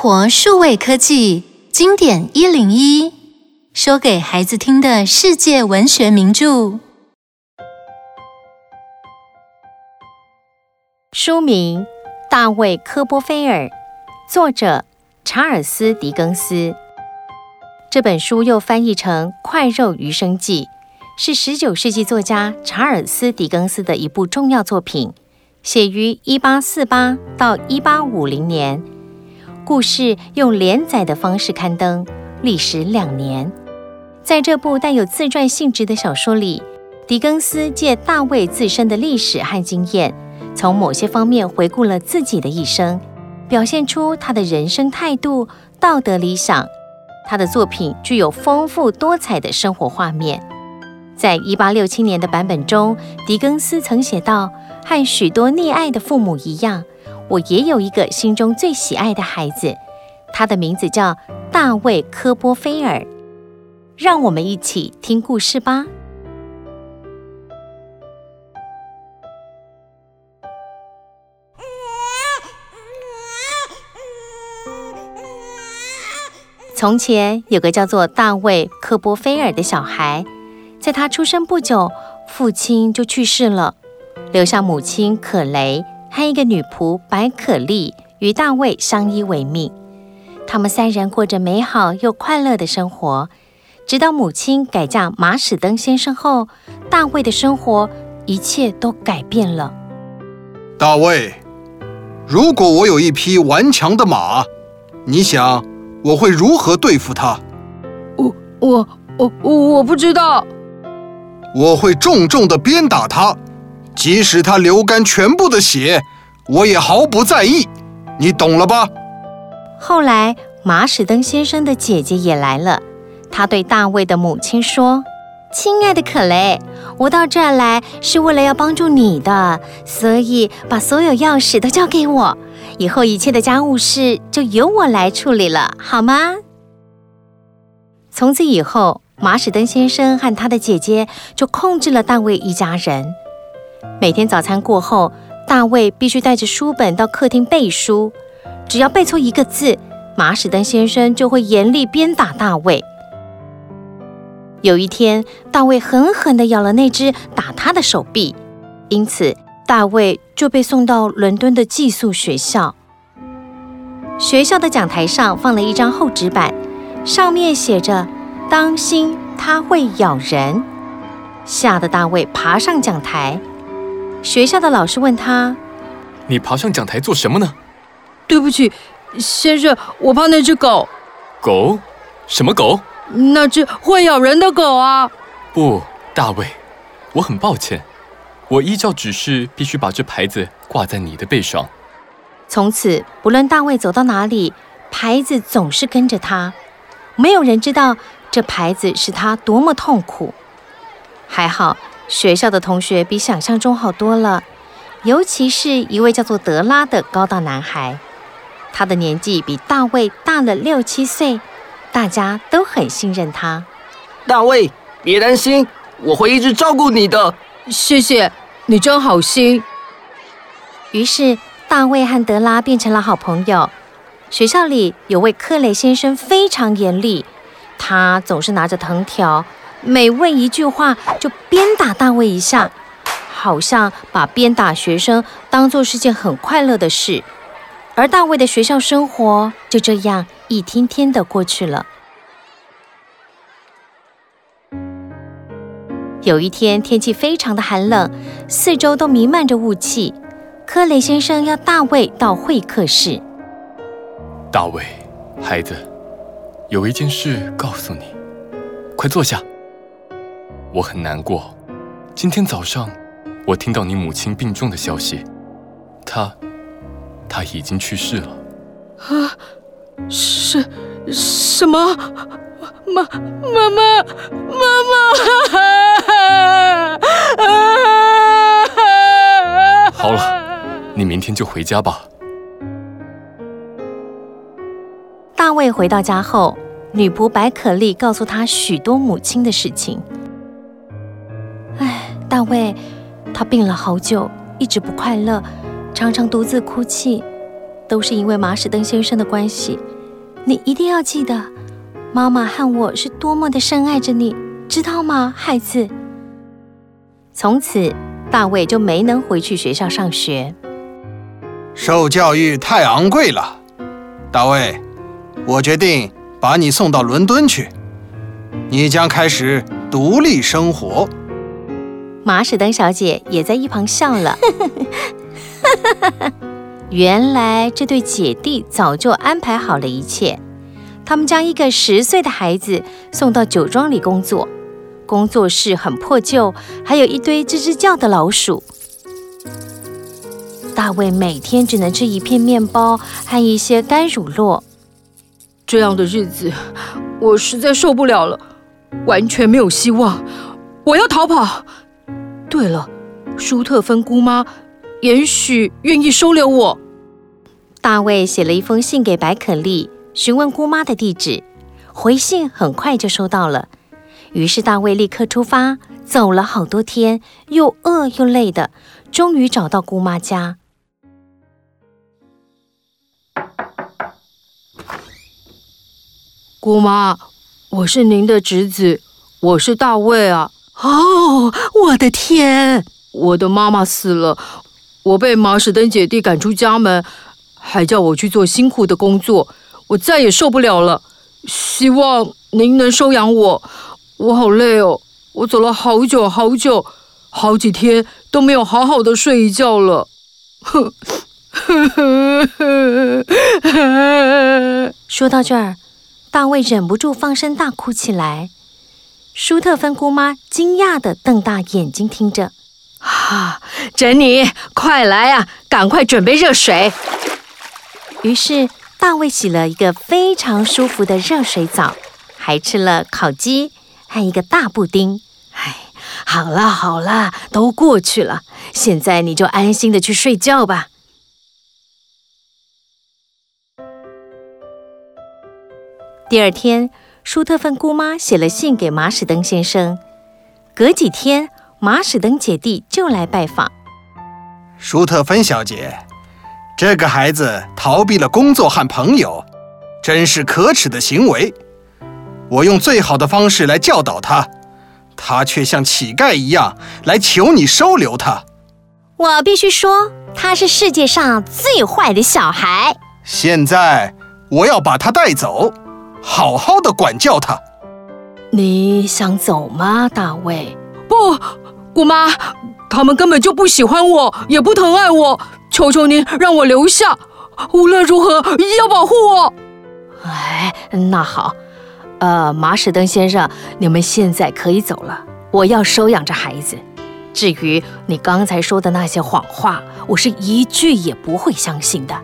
活数位科技经典一零一，说给孩子听的世界文学名著。书名《大卫·科波菲尔》，作者查尔斯·狄更斯。这本书又翻译成《快肉余生记》，是十九世纪作家查尔斯·狄更斯的一部重要作品，写于一八四八到一八五零年。故事用连载的方式刊登，历时两年。在这部带有自传性质的小说里，狄更斯借大卫自身的历史和经验，从某些方面回顾了自己的一生，表现出他的人生态度、道德理想。他的作品具有丰富多彩的生活画面。在一八六七年的版本中，狄更斯曾写道：“和许多溺爱的父母一样。”我也有一个心中最喜爱的孩子，他的名字叫大卫·科波菲尔。让我们一起听故事吧。从前有个叫做大卫·科波菲尔的小孩，在他出生不久，父亲就去世了，留下母亲可雷。和一个女仆白可丽与大卫相依为命，他们三人过着美好又快乐的生活。直到母亲改嫁马史登先生后，大卫的生活一切都改变了。大卫，如果我有一匹顽强的马，你想我会如何对付它？我我我我不知道。我会重重的鞭打它。即使他流干全部的血，我也毫不在意，你懂了吧？后来，马史登先生的姐姐也来了。他对大卫的母亲说：“亲爱的可雷，我到这儿来是为了要帮助你的，所以把所有钥匙都交给我，以后一切的家务事就由我来处理了，好吗？”从此以后，马史登先生和他的姐姐就控制了大卫一家人。每天早餐过后，大卫必须带着书本到客厅背书。只要背错一个字，马史登先生就会严厉鞭打大卫。有一天，大卫狠狠地咬了那只打他的手臂，因此大卫就被送到伦敦的寄宿学校。学校的讲台上放了一张厚纸板，上面写着：“当心，他会咬人。”吓得大卫爬上讲台。学校的老师问他：“你爬上讲台做什么呢？”“对不起，先生，我怕那只狗。”“狗？什么狗？”“那只会咬人的狗啊！”“不，大卫，我很抱歉，我依照指示必须把这牌子挂在你的背上。”从此，不论大卫走到哪里，牌子总是跟着他。没有人知道这牌子使他多么痛苦。还好。学校的同学比想象中好多了，尤其是一位叫做德拉的高大男孩，他的年纪比大卫大了六七岁，大家都很信任他。大卫，别担心，我会一直照顾你的。谢谢，你真好心。于是，大卫和德拉变成了好朋友。学校里有位克雷先生非常严厉，他总是拿着藤条。每问一句话，就鞭打大卫一下，好像把鞭打学生当做是件很快乐的事。而大卫的学校生活就这样一天天的过去了。有一天，天气非常的寒冷，四周都弥漫着雾气。科雷先生要大卫到会客室。大卫，孩子，有一件事告诉你，快坐下。我很难过。今天早上，我听到你母亲病重的消息，她，她已经去世了。啊，是，什么？妈，妈妈，妈妈！好了，你明天就回家吧。大卫回到家后，女仆白可丽告诉他许多母亲的事情。大卫，他病了好久，一直不快乐，常常独自哭泣。都是因为马史登先生的关系。你一定要记得，妈妈和我是多么的深爱着你，知道吗，孩子？从此，大卫就没能回去学校上学。受教育太昂贵了，大卫，我决定把你送到伦敦去，你将开始独立生活。马史登小姐也在一旁笑了。原来这对姐弟早就安排好了一切。他们将一个十岁的孩子送到酒庄里工作，工作室很破旧，还有一堆吱吱叫的老鼠。大卫每天只能吃一片面包和一些干乳酪。这样的日子，我实在受不了了，完全没有希望。我要逃跑。对了，舒特芬姑妈也许愿意收留我。大卫写了一封信给白可丽。询问姑妈的地址，回信很快就收到了。于是大卫立刻出发，走了好多天，又饿又累的，终于找到姑妈家。姑妈，我是您的侄子，我是大卫啊。哦，我的天！我的妈妈死了，我被马史登姐弟赶出家门，还叫我去做辛苦的工作。我再也受不了了，希望您能收养我。我好累哦，我走了好久好久，好几天都没有好好的睡一觉了。说到这儿，大卫忍不住放声大哭起来。舒特芬姑妈惊讶地瞪大眼睛听着，啊，珍妮，快来啊，赶快准备热水。于是。大卫洗了一个非常舒服的热水澡，还吃了烤鸡和一个大布丁。哎，好了好了，都过去了，现在你就安心的去睡觉吧。第二天，舒特芬姑妈写了信给马史登先生。隔几天，马史登姐弟就来拜访。舒特芬小姐。这个孩子逃避了工作和朋友，真是可耻的行为。我用最好的方式来教导他，他却像乞丐一样来求你收留他。我必须说，他是世界上最坏的小孩。现在我要把他带走，好好的管教他。你想走吗，大卫？不，姑妈，他们根本就不喜欢我，也不疼爱我。求求您让我留下，无论如何一定要保护我。哎，那好，呃，马史登先生，你们现在可以走了。我要收养这孩子。至于你刚才说的那些谎话，我是一句也不会相信的，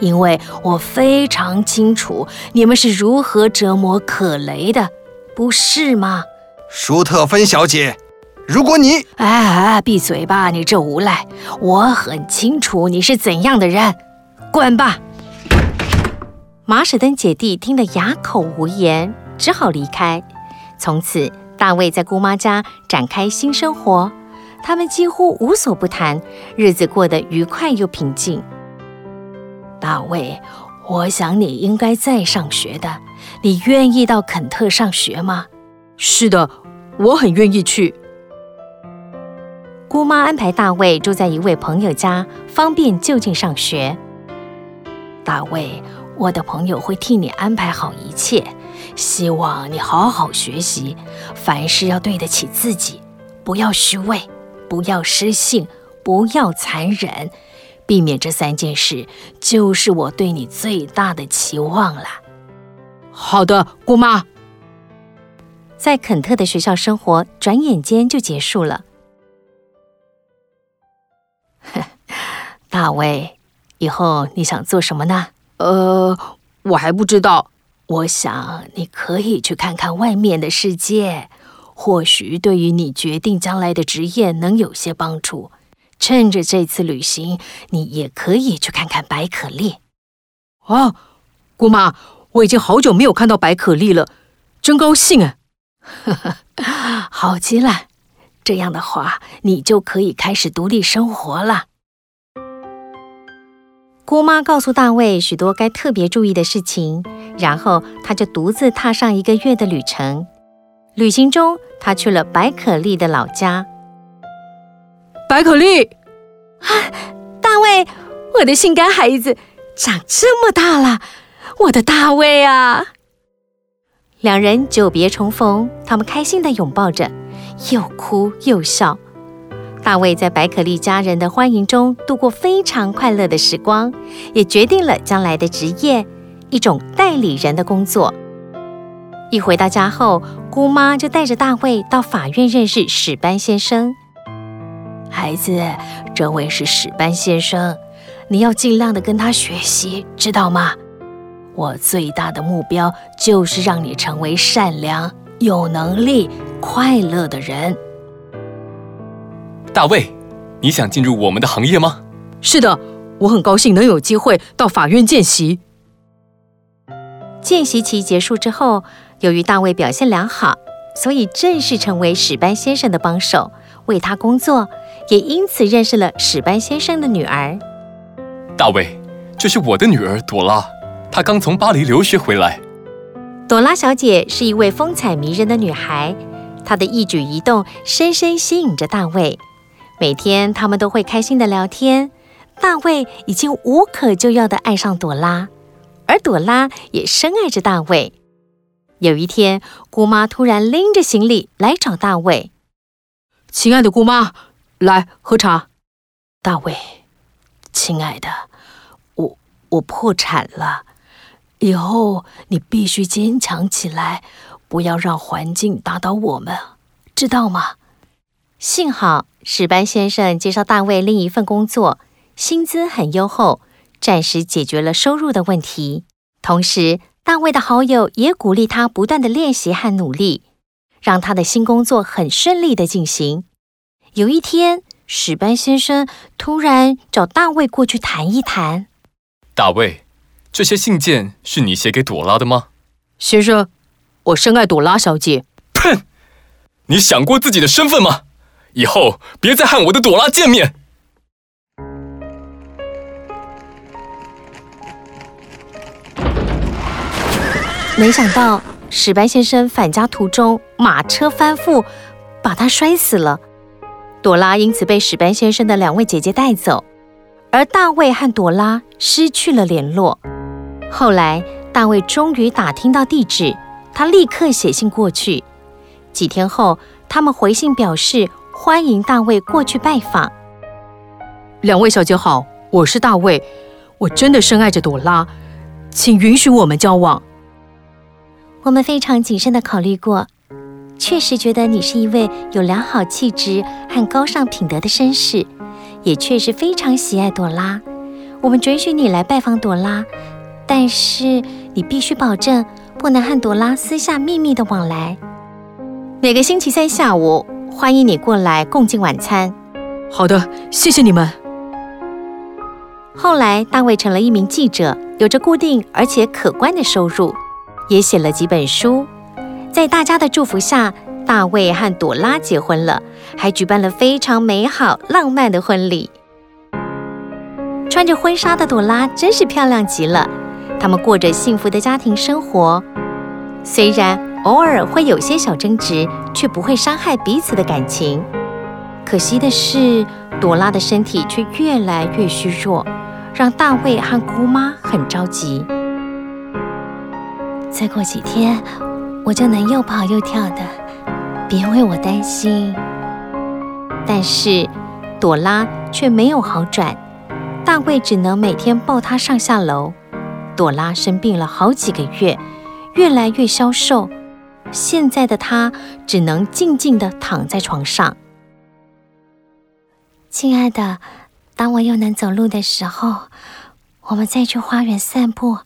因为我非常清楚你们是如何折磨可雷的，不是吗？舒特芬小姐。如果你……哎哎，闭嘴吧，你这无赖！我很清楚你是怎样的人，滚吧！马史登姐弟听得哑口无言，只好离开。从此，大卫在姑妈家展开新生活，他们几乎无所不谈，日子过得愉快又平静。大卫，我想你应该在上学的，你愿意到肯特上学吗？是的，我很愿意去。姑妈安排大卫住在一位朋友家，方便就近上学。大卫，我的朋友会替你安排好一切，希望你好好学习，凡事要对得起自己，不要虚伪，不要失信，不要残忍，避免这三件事，就是我对你最大的期望了。好的，姑妈。在肯特的学校生活，转眼间就结束了。大卫，以后你想做什么呢？呃，我还不知道。我想你可以去看看外面的世界，或许对于你决定将来的职业能有些帮助。趁着这次旅行，你也可以去看看白可丽。啊，姑妈，我已经好久没有看到白可丽了，真高兴啊！呵呵，好极了，这样的话，你就可以开始独立生活了。姑妈告诉大卫许多该特别注意的事情，然后他就独自踏上一个月的旅程。旅行中，他去了白可丽的老家。白可利，啊，大卫，我的心肝孩子长这么大了，我的大卫啊！两人久别重逢，他们开心地拥抱着，又哭又笑。大卫在白可利家人的欢迎中度过非常快乐的时光，也决定了将来的职业——一种代理人的工作。一回到家后，姑妈就带着大卫到法院认识史班先生。孩子，这位是史班先生，你要尽量的跟他学习，知道吗？我最大的目标就是让你成为善良、有能力、快乐的人。大卫，你想进入我们的行业吗？是的，我很高兴能有机会到法院见习。见习期结束之后，由于大卫表现良好，所以正式成为史班先生的帮手，为他工作，也因此认识了史班先生的女儿。大卫，这是我的女儿朵拉。她刚从巴黎留学回来。朵拉小姐是一位风采迷人的女孩，她的一举一动深深吸引着大卫。每天他们都会开心地聊天。大卫已经无可救药地爱上朵拉，而朵拉也深爱着大卫。有一天，姑妈突然拎着行李来找大卫：“亲爱的姑妈，来喝茶。”大卫，亲爱的，我我破产了。以后你必须坚强起来，不要让环境打倒我们，知道吗？幸好史班先生介绍大卫另一份工作，薪资很优厚，暂时解决了收入的问题。同时，大卫的好友也鼓励他不断的练习和努力，让他的新工作很顺利的进行。有一天，史班先生突然找大卫过去谈一谈。大卫。这些信件是你写给朵拉的吗？先生，我深爱朵拉小姐。砰！你想过自己的身份吗？以后别再和我的朵拉见面。没想到史班先生返家途中马车翻覆，把他摔死了。朵拉因此被史班先生的两位姐姐带走，而大卫和朵拉失去了联络。后来，大卫终于打听到地址，他立刻写信过去。几天后，他们回信表示欢迎大卫过去拜访。两位小姐好，我是大卫，我真的深爱着朵拉，请允许我们交往。我们非常谨慎地考虑过，确实觉得你是一位有良好气质和高尚品德的绅士，也确实非常喜爱朵拉。我们准许你来拜访朵拉。但是你必须保证不能和朵拉私下秘密的往来。每个星期三下午，欢迎你过来共进晚餐。好的，谢谢你们。后来，大卫成了一名记者，有着固定而且可观的收入，也写了几本书。在大家的祝福下，大卫和朵拉结婚了，还举办了非常美好浪漫的婚礼。穿着婚纱的朵拉真是漂亮极了。他们过着幸福的家庭生活，虽然偶尔会有些小争执，却不会伤害彼此的感情。可惜的是，朵拉的身体却越来越虚弱，让大卫和姑妈很着急。再过几天，我就能又跑又跳的，别为我担心。但是，朵拉却没有好转，大卫只能每天抱她上下楼。朵拉生病了好几个月，越来越消瘦。现在的她只能静静地躺在床上。亲爱的，当我又能走路的时候，我们再去花园散步，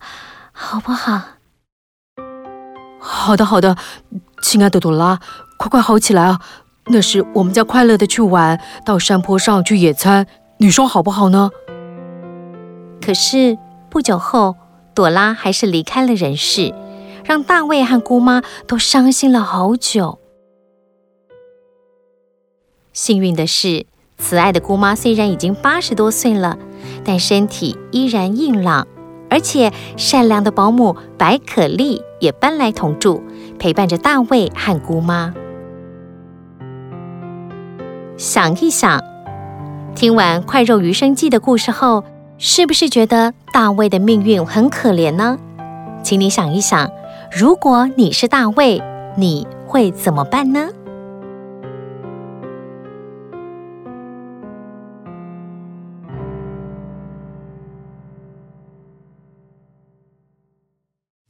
好不好？好的，好的，亲爱的朵拉，快快好起来啊！那时我们将快乐的去玩，到山坡上去野餐，你说好不好呢？可是不久后。朵拉还是离开了人世，让大卫和姑妈都伤心了好久。幸运的是，慈爱的姑妈虽然已经八十多岁了，但身体依然硬朗，而且善良的保姆白可丽也搬来同住，陪伴着大卫和姑妈。想一想，听完《快肉余生记》的故事后，是不是觉得大卫的命运很可怜呢？请你想一想，如果你是大卫，你会怎么办呢？